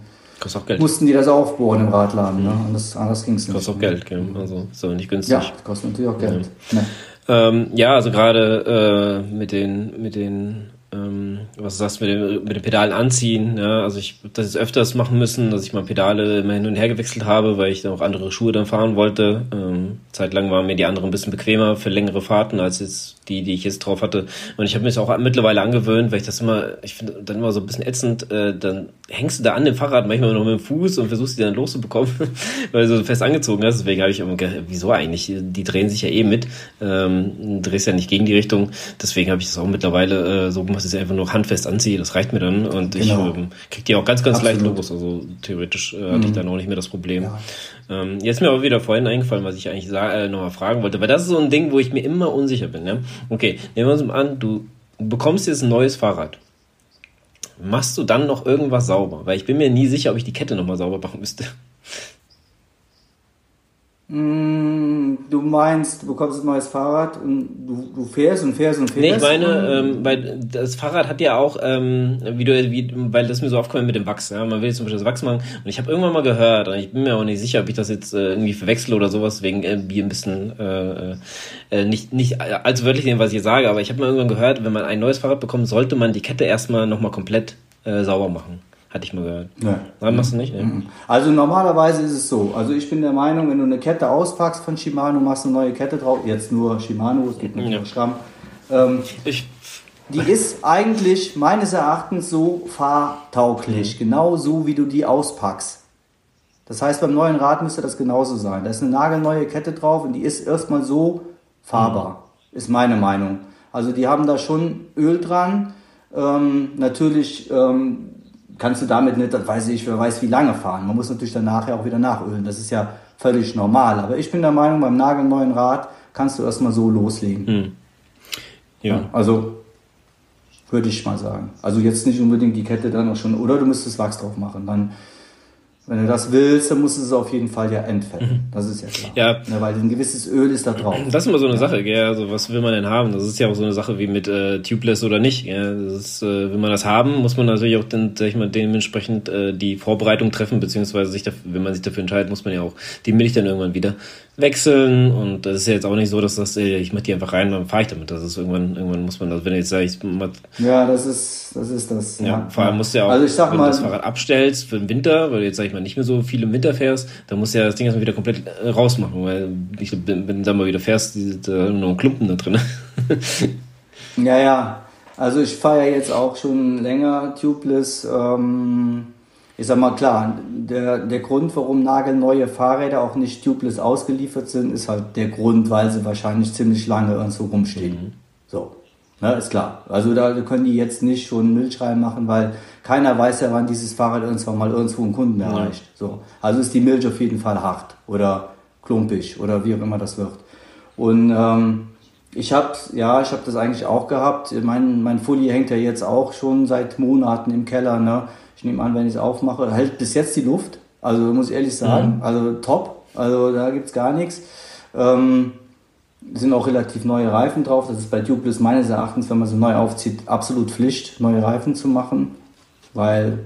mussten die das aufbohren im Radladen. Mhm. Ne? Anders, anders ging es nicht. Kostet auch Geld, gell? also ist aber nicht günstig. Ja, kostet natürlich auch Geld. Ja. Ne? Ähm, ja, also gerade äh, mit den, mit den ähm, was du sagst, mit, dem, mit den Pedalen anziehen. Ja, also ich habe das jetzt öfters machen müssen, dass ich mal Pedale immer hin und her gewechselt habe, weil ich dann auch andere Schuhe dann fahren wollte. Ähm, zeitlang waren mir die anderen ein bisschen bequemer für längere Fahrten als jetzt die, die ich jetzt drauf hatte. Und ich habe mir das auch mittlerweile angewöhnt, weil ich das immer, ich finde dann immer so ein bisschen ätzend, äh, dann hängst du da an dem Fahrrad manchmal noch mit dem Fuß und versuchst die dann loszubekommen, [LAUGHS] weil du so fest angezogen hast. Deswegen habe ich immer gedacht, wieso eigentlich? Die drehen sich ja eh mit, ähm, drehst ja nicht gegen die Richtung. Deswegen habe ich das auch mittlerweile äh, so gemacht, ich einfach nur handfest anziehe. Das reicht mir dann und genau. ich ähm, krieg die auch ganz, ganz Absolut. leicht los. Also theoretisch äh, hatte mhm. ich dann auch nicht mehr das Problem. Ja. Ähm, jetzt ist mir aber wieder vorhin eingefallen, was ich eigentlich äh, nochmal fragen wollte, weil das ist so ein Ding, wo ich mir immer unsicher bin. Ne? Okay, nehmen wir uns mal an, du bekommst jetzt ein neues Fahrrad. Machst du dann noch irgendwas sauber? Weil ich bin mir nie sicher, ob ich die Kette nochmal sauber machen müsste. Mm, Du meinst, du bekommst ein neues Fahrrad und du, du fährst und fährst und fährst. Nee, ich meine, ähm, weil das Fahrrad hat ja auch, ähm, wie du, wie, weil das mir so aufgefallen mit dem Wachs. Ja? Man will jetzt zum Beispiel das Wachs machen. Und ich habe irgendwann mal gehört, und ich bin mir auch nicht sicher, ob ich das jetzt äh, irgendwie verwechsel oder sowas, wegen irgendwie ein bisschen äh, äh, nicht, nicht allzu wörtlich nehmen, was ich jetzt sage, aber ich habe mal irgendwann gehört, wenn man ein neues Fahrrad bekommt, sollte man die Kette erstmal nochmal komplett äh, sauber machen. Hatte ich mal gehört. Ja. Nein, machst du nicht? Ja. Also normalerweise ist es so. Also ich bin der Meinung, wenn du eine Kette auspackst von Shimano, machst eine neue Kette drauf. Jetzt nur Shimano, es gibt nicht Ja. nur Schramm. Ähm, Ich, die ist eigentlich meines Erachtens so fahrtauglich, genau so wie du die auspackst. Das heißt, beim neuen Rad müsste das genauso sein. Da ist eine nagelneue Kette drauf und die ist erstmal so fahrbar, ist meine Meinung. Also die haben da schon Öl dran. Ähm, natürlich ähm, kannst du damit nicht, das weiß ich, wer weiß wie lange fahren. Man muss natürlich danach ja auch wieder nachölen. Das ist ja völlig normal. Aber ich bin der Meinung, beim nagelneuen Rad kannst du erstmal so loslegen. ja. Also würde ich mal sagen. Also jetzt nicht unbedingt die Kette dann auch schon, oder du müsstest Wachs drauf machen. Dann, wenn du das willst, dann musst du es auf jeden Fall ja entfetten. Das ist ja klar. Ja. weil ein gewisses Öl ist da drauf. Das ist immer so eine Sache, gell? Also was will man denn haben? Das ist ja auch so eine Sache wie mit äh, Tubeless oder nicht. Gell? Das ist, äh, will man das haben, muss man natürlich auch dann, sag ich mal, dementsprechend äh, die Vorbereitung treffen, beziehungsweise sich dafür, wenn man sich dafür entscheidet, muss man ja auch die Milch dann irgendwann wieder wechseln. Und das ist ja jetzt auch nicht so, dass das, ich mach die einfach rein, dann fahre ich damit. Das ist irgendwann, irgendwann muss man das, wenn du jetzt sagst, ich mach, Ja, das ist das. Ist das ja, vor allem musst du ja auch, also ich sag wenn mal, du das Fahrrad abstellst für den Winter, weil du jetzt, sag ich mal, nicht mehr so viel im Winter fährst, dann musst du ja das Ding erstmal wieder komplett äh, rausmachen, weil ich, wenn wenn du dann mal wieder fährst, da noch ein Klumpen da drin. [LAUGHS] Ja, ja. Also ich fahre ja jetzt auch schon länger Tubeless. Ähm, ich sag mal klar, der, der Grund, warum nagelneue Fahrräder auch nicht Tubeless ausgeliefert sind, ist halt der Grund, weil sie wahrscheinlich ziemlich lange irgendwo rumstehen. So, ne, ist klar. Also da können die jetzt nicht schon Milch reinmachen, weil keiner weiß ja, wann dieses Fahrrad irgendwann mal irgendwo einen Kunden erreicht. So, also ist die Milch auf jeden Fall hart oder klumpig oder wie auch immer das wird. Und ähm, ich habe ja, ich habe das eigentlich auch gehabt. Mein, mein Fully hängt ja jetzt auch schon seit Monaten im Keller. Ne? Ich nehme an, wenn ich es aufmache, hält bis jetzt die Luft. Also muss ich ehrlich sagen, also top. Also da gibt's gar nichts. Ähm, sind auch relativ neue Reifen drauf. Das ist bei Tubeless meines Erachtens, wenn man so neu aufzieht, absolut Pflicht, neue Reifen zu machen. Weil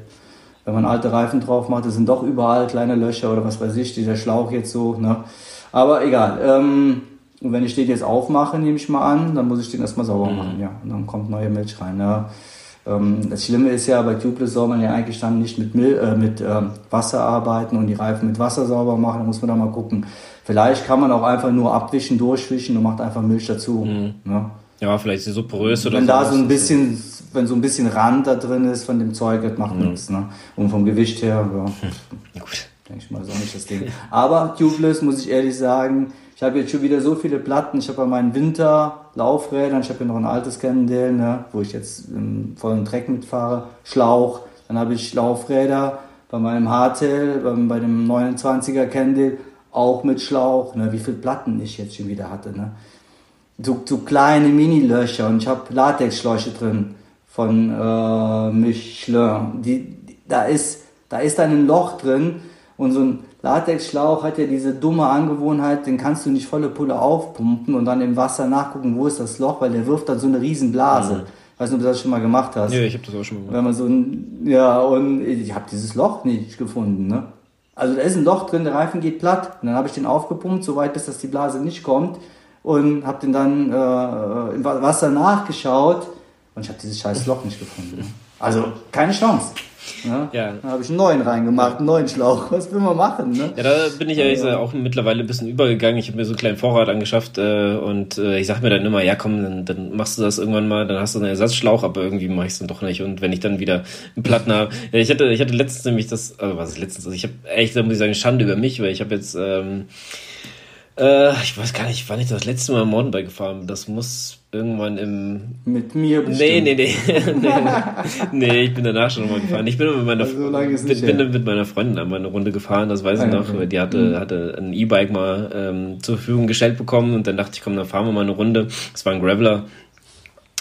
wenn man alte Reifen drauf macht, das sind doch überall kleine Löcher oder was weiß ich, dieser Schlauch jetzt so. Ne? Aber egal. Ähm, und wenn ich den jetzt aufmache, nehme ich mal an, dann muss ich den erstmal sauber machen. Ja, und dann kommt neue Milch rein. Ne? Ähm, das Schlimme ist ja, bei Tubeless soll man ja eigentlich dann nicht mit, Mil äh, mit ähm, Wasser arbeiten und die Reifen mit Wasser sauber machen. Da muss man dann mal gucken. Vielleicht kann man auch einfach nur abwischen, durchwischen und macht einfach Milch dazu. Ne? ja, vielleicht ist sie so porös oder Wenn da so ein bisschen, wenn so ein bisschen Rand da drin ist von dem Zeug, das macht nichts. Ne? Und vom Gewicht her, ja, [LAUGHS] gut. denke ich mal, auch nicht das Ding. Aber Tubeless, muss ich ehrlich sagen, ich habe jetzt schon wieder so viele Platten. Ich habe bei meinen Winterlaufrädern, ich habe hier noch ein altes Cannondale, ne, wo ich jetzt im vollen Dreck mitfahre, Schlauch. Dann habe ich Laufräder bei meinem beim, bei dem 29er Cannondale, auch mit Schlauch. Ne, wie viele Platten ich jetzt schon wieder hatte. Ne so, so kleine Mini-Löcher und ich habe Latexschläuche drin von äh, Michelin. Die, die, da, ist, da ist ein Loch drin und so ein Latexschlauch hat ja diese dumme Angewohnheit, den kannst du nicht volle Pulle aufpumpen und dann im Wasser nachgucken, wo ist das Loch, weil der wirft dann so eine riesen Blase. Ich weiß nicht, ob du das schon mal gemacht hast. Ja, ich habe das auch schon mal gemacht. Wenn man so ein, ja, und ich habe dieses Loch nicht gefunden, ne? Also da ist ein Loch drin, der Reifen geht platt. Und dann habe ich den aufgepumpt, so weit, bis dass die Blase nicht kommt. Und habe den dann äh, im Wa- Wasser nachgeschaut. Und ich habe dieses scheiß Loch nicht gefunden. Also keine Chance. Ne? Ja. Dann habe ich einen neuen reingemacht, einen neuen Schlauch. Was will man machen, ne? Ja, da bin ich ehrlich gesagt auch mittlerweile ein bisschen übergegangen. Ich habe mir so einen kleinen Vorrat angeschafft äh, und äh, ich sag mir dann immer, ja komm, dann, dann machst du das irgendwann mal, dann hast du einen Ersatzschlauch, aber irgendwie mache ich es dann doch nicht. Und wenn ich dann wieder einen Platten habe, ich hatte, ich hatte letztens nämlich das, also was ist letztens, also ich habe echt, da muss ich sagen, Schande über mich, weil ich habe jetzt, ähm, äh, ich weiß gar nicht, wann ich das letzte Mal Mountainbike gefahren bin. Das muss irgendwann im Mit mir Nee, bestimmt. nee, [LAUGHS] nee. nee. Nee, ich bin danach schon mal gefahren. Ich bin mit meiner, Also so bin, bin mit meiner Freundin einmal eine Runde gefahren, das weiß ich Ah, noch. Die hatte, hatte ein E-Bike mal ähm, zur Verfügung gestellt bekommen und dann dachte ich, komm, dann fahren wir mal eine Runde. Es war ein Graveler.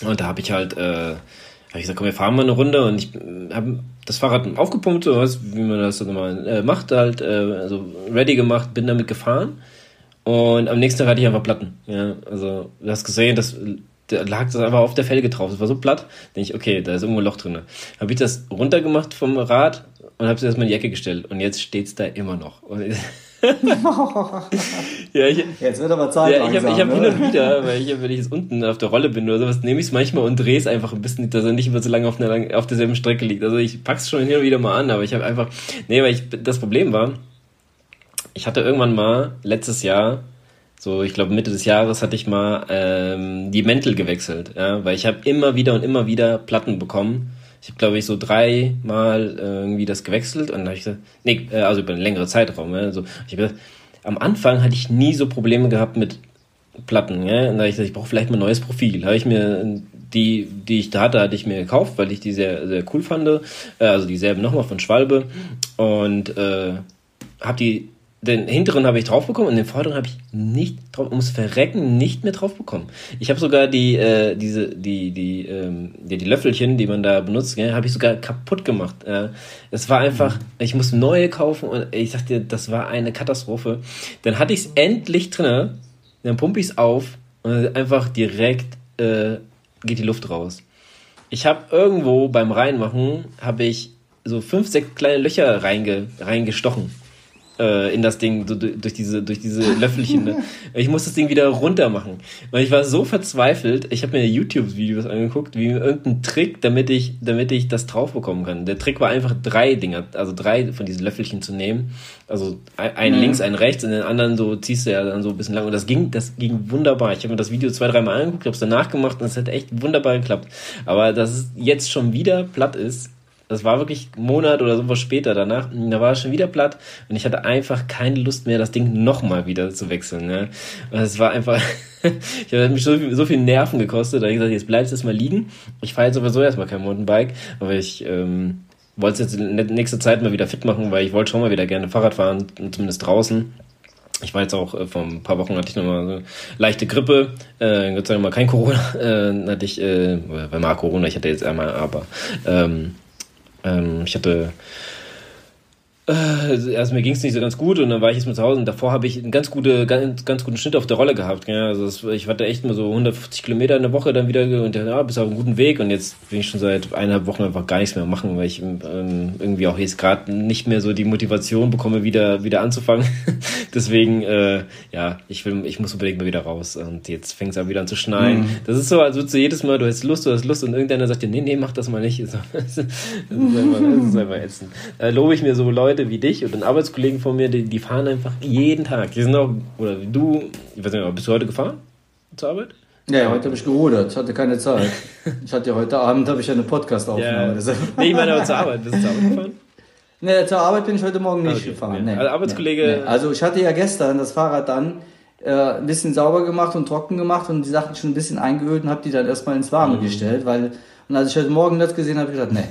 Und da habe ich halt, äh, hab ich gesagt, komm, wir fahren mal eine Runde und ich habe das Fahrrad aufgepumpt, so was, wie man das dann mal äh, macht, halt, äh, also ready gemacht, bin damit gefahren. Und am nächsten Tag hatte ich einfach Platten. Ja, also du hast gesehen, das da lag das einfach auf der Felge drauf. Es war so platt. Denke ich, okay, da ist irgendwo ein Loch drin. Habe ich das runtergemacht vom Rad und habe es erstmal in die Ecke gestellt. Und jetzt steht es da immer noch. [LAUGHS] ja, ich, Jetzt wird aber Zeit. Ja, ich habe hab ne? hin und wieder, weil ich, wenn ich jetzt unten auf der Rolle bin oder sowas, nehme ich es manchmal und drehe es einfach ein bisschen, dass er nicht mehr so lange auf, einer, auf derselben Strecke liegt. Also ich pack's schon hin und wieder mal an, aber ich habe einfach. Nee, weil ich das Problem war, ich hatte irgendwann mal letztes Jahr so, ich glaube Mitte des Jahres hatte ich mal ähm, die Mäntel gewechselt, ja, weil ich habe immer wieder und immer wieder Platten bekommen. Ich habe, glaube ich, so dreimal äh, irgendwie das gewechselt und dann habe ich gesagt, nee, äh, also über einen längeren Zeitraum. Ja, so, ich gesagt, am Anfang hatte ich nie so Probleme gehabt mit Platten. Ja, und da habe ich gesagt, ich brauche vielleicht mal ein neues Profil. Habe ich mir die, die ich da hatte, hatte ich mir gekauft, weil ich die sehr, sehr cool fand. Äh, also dieselben nochmal von Schwalbe und äh, habe die den hinteren habe ich drauf bekommen und den vorderen habe ich nicht drauf, ums Verrecken nicht mehr drauf bekommen. Ich habe sogar die, äh, diese, die, die, ähm, die, die Löffelchen, die man da benutzt, ja, habe ich sogar kaputt gemacht. Äh, es war einfach, ich musste neue kaufen und ich sagte, das war eine Katastrophe. Dann hatte ich es endlich drinne, dann pumpe ich es auf und einfach direkt äh, geht die Luft raus. Ich habe irgendwo beim Reinmachen, habe ich so fünf, sechs kleine Löcher reinge, reingestochen äh, in das Ding, so durch diese, durch diese Löffelchen. Ne? Ich muss das Ding wieder runter machen. Weil ich war so verzweifelt, ich habe mir YouTube-Videos angeguckt, wie irgendein Trick, damit ich, damit ich das drauf bekommen kann. Der Trick war einfach drei Dinger, also drei von diesen Löffelchen zu nehmen. Also ein mhm. links, ein rechts und den anderen so ziehst du ja dann so ein bisschen lang. Und das ging, das ging wunderbar. Ich habe mir das Video zwei, dreimal angeguckt, habe es danach gemacht und es hat echt wunderbar geklappt. Aber dass es jetzt schon wieder platt ist, das war wirklich ein Monat oder sowas später danach. Da war es schon wieder platt und ich hatte einfach keine Lust mehr, das Ding nochmal wieder zu wechseln. Ne? Es war einfach, [LAUGHS] ich habe mich so viel, so viel Nerven gekostet, da habe ich gesagt, jetzt bleibst du erstmal liegen. Ich fahre jetzt sowieso erstmal kein Mountainbike, aber ich ähm, wollte es jetzt in nächster Zeit mal wieder fit machen, weil ich wollte schon mal wieder gerne Fahrrad fahren, zumindest draußen. Ich war jetzt auch äh, vor ein paar Wochen hatte ich nochmal so leichte Grippe, äh, Gott sei Dank mal kein Corona, [LAUGHS] äh, hatte ich, äh, weil mal Corona, ich hatte jetzt einmal, aber ähm, ähm, ich hatte äh, also mir ging es nicht so ganz gut und dann war ich jetzt mal zu Hause und davor habe ich einen ganz, gute, ganz, ganz guten Schnitt auf der Rolle gehabt. Ja. Also das, ich hatte echt mal so 150 Kilometer in der Woche dann wieder und ja, bis auf einen guten Weg und jetzt bin ich schon seit eineinhalb Wochen einfach gar nichts mehr machen, weil ich ähm, irgendwie auch jetzt gerade nicht mehr so die Motivation bekomme, wieder, wieder anzufangen. [LAUGHS] Deswegen, äh, ja, ich will, ich muss unbedingt mal wieder raus und jetzt fängt es auch wieder an zu schneien. Mhm. Das ist so, als würdest du jedes Mal, du hast Lust, du hast Lust und irgendeiner sagt dir, nee, nee, mach das mal nicht. [LAUGHS] das ist einfach, das ist einfach ätzend. Da lobe ich mir so Leute, Leute wie dich und Arbeitskollegen von mir, die, die fahren einfach jeden Tag. Die sind auch, oder wie du, ich weiß nicht, bist du heute gefahren zur Arbeit? Ja, heute habe ich gerudert, ich hatte keine Zeit. [LAUGHS] Ich hatte ja heute Abend habe ich eine Podcast-Aufnahme. Ja. Nee, ich meine aber zur Arbeit. Bist du zur Arbeit gefahren? [LAUGHS] Nee, zur Arbeit bin ich heute Morgen nicht okay, gefahren. Nee. Also Arbeitskollege. Nee. Also ich hatte ja gestern das Fahrrad dann äh, ein bisschen sauber gemacht und trocken gemacht und die Sachen schon ein bisschen eingeölt und habe die dann erstmal ins Warme mhm. gestellt, weil und als ich heute Morgen das gesehen habe, habe ich gedacht, nee,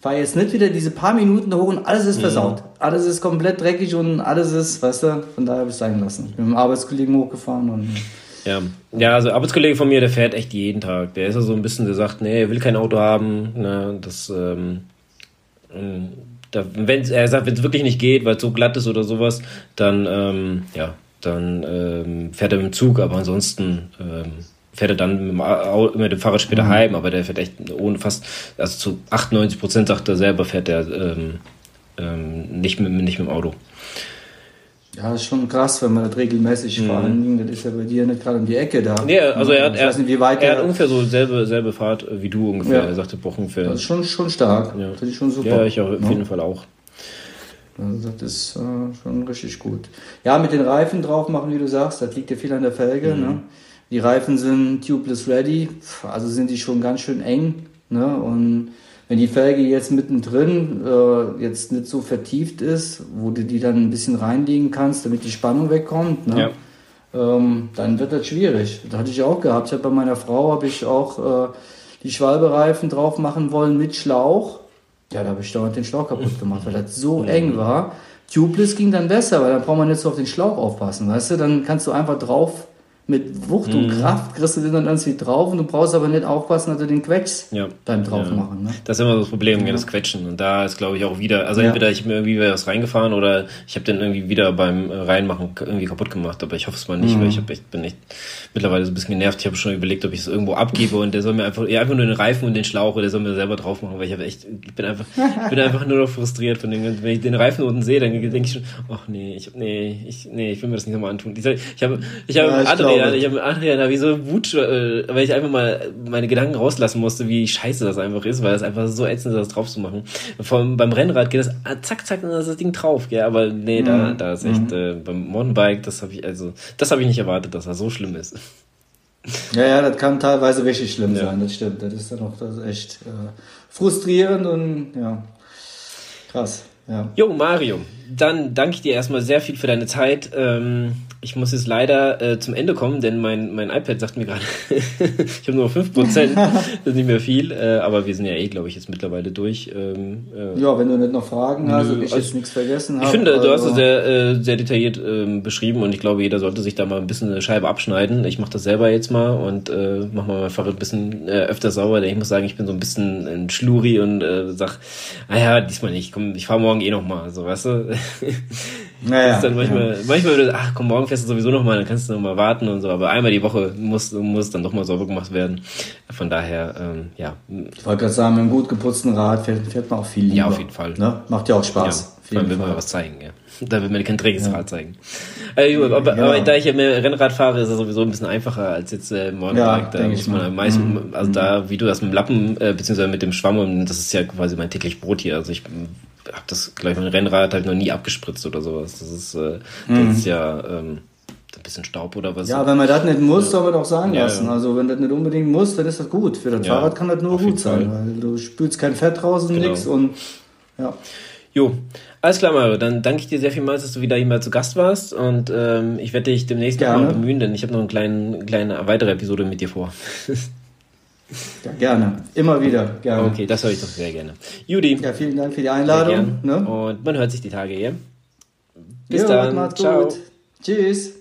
fahr jetzt nicht wieder diese paar Minuten da hoch und alles ist versaut. Mhm. Alles ist komplett dreckig und alles ist, weißt du, von daher habe ich es sein lassen. Ich bin mit einem Arbeitskollegen hochgefahren und. Ja. ja, also Arbeitskollege von mir, der fährt echt jeden Tag. Der ist ja so ein bisschen, der sagt, nee, er will kein Auto haben. Ne, das, ähm, ähm da, wenn er sagt, wenn es wirklich nicht geht, weil es so glatt ist oder sowas, dann ähm, ja, dann ähm, fährt er mit dem Zug, aber ansonsten ähm, fährt er dann mit dem, mit dem Fahrrad später mhm. heim, aber der fährt echt ohne fast, also zu 98 Prozent sagt er selber, fährt er ähm, ähm, nicht, mit, nicht mit dem Auto. Ja, das ist schon krass, wenn man das regelmäßig mhm. vor allen Dingen, das ist ja bei dir nicht gerade um die Ecke da. Ja, also er hat, er, nicht, wie weit er, hat ungefähr so selbe, selbe Fahrt wie du ungefähr. Ja. Er sagte, braucht ungefähr. Das ist schon, schon stark. Ja. Das ist schon super. Ja, ich auch, auf jeden Fall auch. Also das ist äh, schon richtig gut. Ja, mit den Reifen drauf machen, wie du sagst, das liegt ja viel an der Felge. Mhm. Ne? Die Reifen sind tubeless ready, also sind die schon ganz schön eng. Ne? Und wenn die Felge jetzt mittendrin äh, jetzt nicht so vertieft ist, wo du die dann ein bisschen reinlegen kannst, damit die Spannung wegkommt, ne? Ja. Ähm, dann wird das schwierig. Das hatte ich auch gehabt. Ich habe bei meiner Frau habe ich auch äh, die Schwalbereifen drauf machen wollen mit Schlauch. Ja, da habe ich dauernd den Schlauch kaputt gemacht, weil das so eng war. Tubeless ging dann besser, weil dann braucht man nicht so auf den Schlauch aufpassen, weißt du? Dann kannst du einfach drauf mit Wucht und Mhm. Kraft kriegst du den dann irgendwie drauf und du brauchst aber nicht aufpassen, dass du den quetschst Ja. beim Draufmachen. Ne? Das ist immer das Problem, ja. das Quetschen. Und da ist, glaube ich, auch wieder, also Ja. entweder ich habe mir irgendwie was reingefahren oder ich habe den irgendwie wieder beim äh, Reinmachen irgendwie kaputt gemacht. Aber ich hoffe es mal nicht, Mhm. weil ich echt, bin echt mittlerweile so ein bisschen genervt. Ich habe schon überlegt, ob ich es irgendwo abgebe und der soll mir einfach, ja, einfach nur den Reifen und den Schlauch oder der soll mir selber drauf machen, weil ich habe echt, ich bin einfach, ich bin einfach nur noch frustriert von den ganzen, wenn ich den Reifen unten sehe, dann denke ich schon, ach nee, ich, nee, ich, nee, ich will mir das nicht nochmal antun. Ich, ich habe, ich habe Ja, ich Adrian, glaube. ich habe mit Adrian da wie so Wut, äh, weil ich einfach mal meine Gedanken rauslassen musste, wie scheiße das einfach ist, weil es einfach so ätzend ist, das drauf zu machen. Vor allem beim Rennrad geht das ah, zack, zack, dann ist das Ding drauf, gell? aber nee, da, Mhm. da ist echt, äh, beim Mountainbike, das habe ich, also, das habe ich nicht erwartet, dass das so schlimm ist. Ja, ja, das kann teilweise richtig schlimm Ja. sein, das stimmt. Das ist dann auch das echt äh, frustrierend und ja, krass. Ja. Jo, Mario, dann danke ich dir erstmal sehr viel für deine Zeit. Ähm, ich muss jetzt leider äh, zum Ende kommen, denn mein, mein iPad sagt mir gerade, [LAUGHS] ich habe nur noch [LAUGHS] 5%, das ist nicht mehr viel, äh, aber wir sind ja eh, glaube ich, jetzt mittlerweile durch. Ähm, äh, ja, wenn du nicht noch Fragen hast und ich also- jetzt nichts vergessen habe. Ich finde, du hast also- es sehr, äh, sehr detailliert ähm, beschrieben und ich glaube, jeder sollte sich da mal ein bisschen eine Scheibe abschneiden. Ich mache das selber jetzt mal und äh, mache mal mein Fahrrad ein bisschen äh, öfter sauber, denn ich muss sagen, ich bin so ein bisschen ein Schluri und äh, sag, ah ja, diesmal nicht, komm, ich fahre morgen eh nochmal, so weißt du. [LAUGHS] Naja, ist dann manchmal, ja. manchmal, würde, ach komm, morgen fährst du sowieso nochmal, dann kannst du nochmal warten und so, aber einmal die Woche muss, muss dann doch mal sauber gemacht werden. Von daher, ähm, ja, Ich wollte gerade sagen, mit einem gut geputzten Rad fährt, fährt man auch viel lieber. Ja, auf jeden Fall. Ne? Macht ja auch Ja, Spaß. Auf vor allem will man was zeigen, ja. Da will man kein träges Rad zeigen. Jo, aber, Ja. aber da ich ja mehr Rennrad fahre, ist es sowieso ein bisschen einfacher als jetzt äh, Mountainbike. Ja, da muss man am meisten, Mhm. also da, wie du das mit dem Lappen, äh, beziehungsweise mit dem Schwamm, und das ist ja quasi mein täglich Brot hier. Also ich habe das gleich mein Rennrad halt noch nie abgespritzt oder sowas. Das ist, äh, das ist ja ähm, ein bisschen Staub oder was. Mhm. Ja, wenn man das nicht muss, soll man doch sein Ja, lassen. ja. Also wenn das nicht unbedingt muss, dann ist das gut. Für das Ja, Fahrrad kann das nur gut sein, Fall. weil du spülst kein Fett raus und Genau. nix und ja. Jo, alles klar, Mario. Dann danke ich dir sehr vielmals, dass du wieder hier mal zu Gast warst. Und ähm, ich werde dich demnächst noch Gerne. mal bemühen, denn ich habe noch eine kleine, kleine weitere Episode mit dir vor. [LAUGHS] ja, gerne. Immer wieder, gerne. Okay, das höre ich doch sehr gerne. Judy, Ja, vielen Dank für die Einladung. Ne? Und man hört sich die Tage, ja? Bis Jo, dann. macht's Ciao. gut. Tschüss.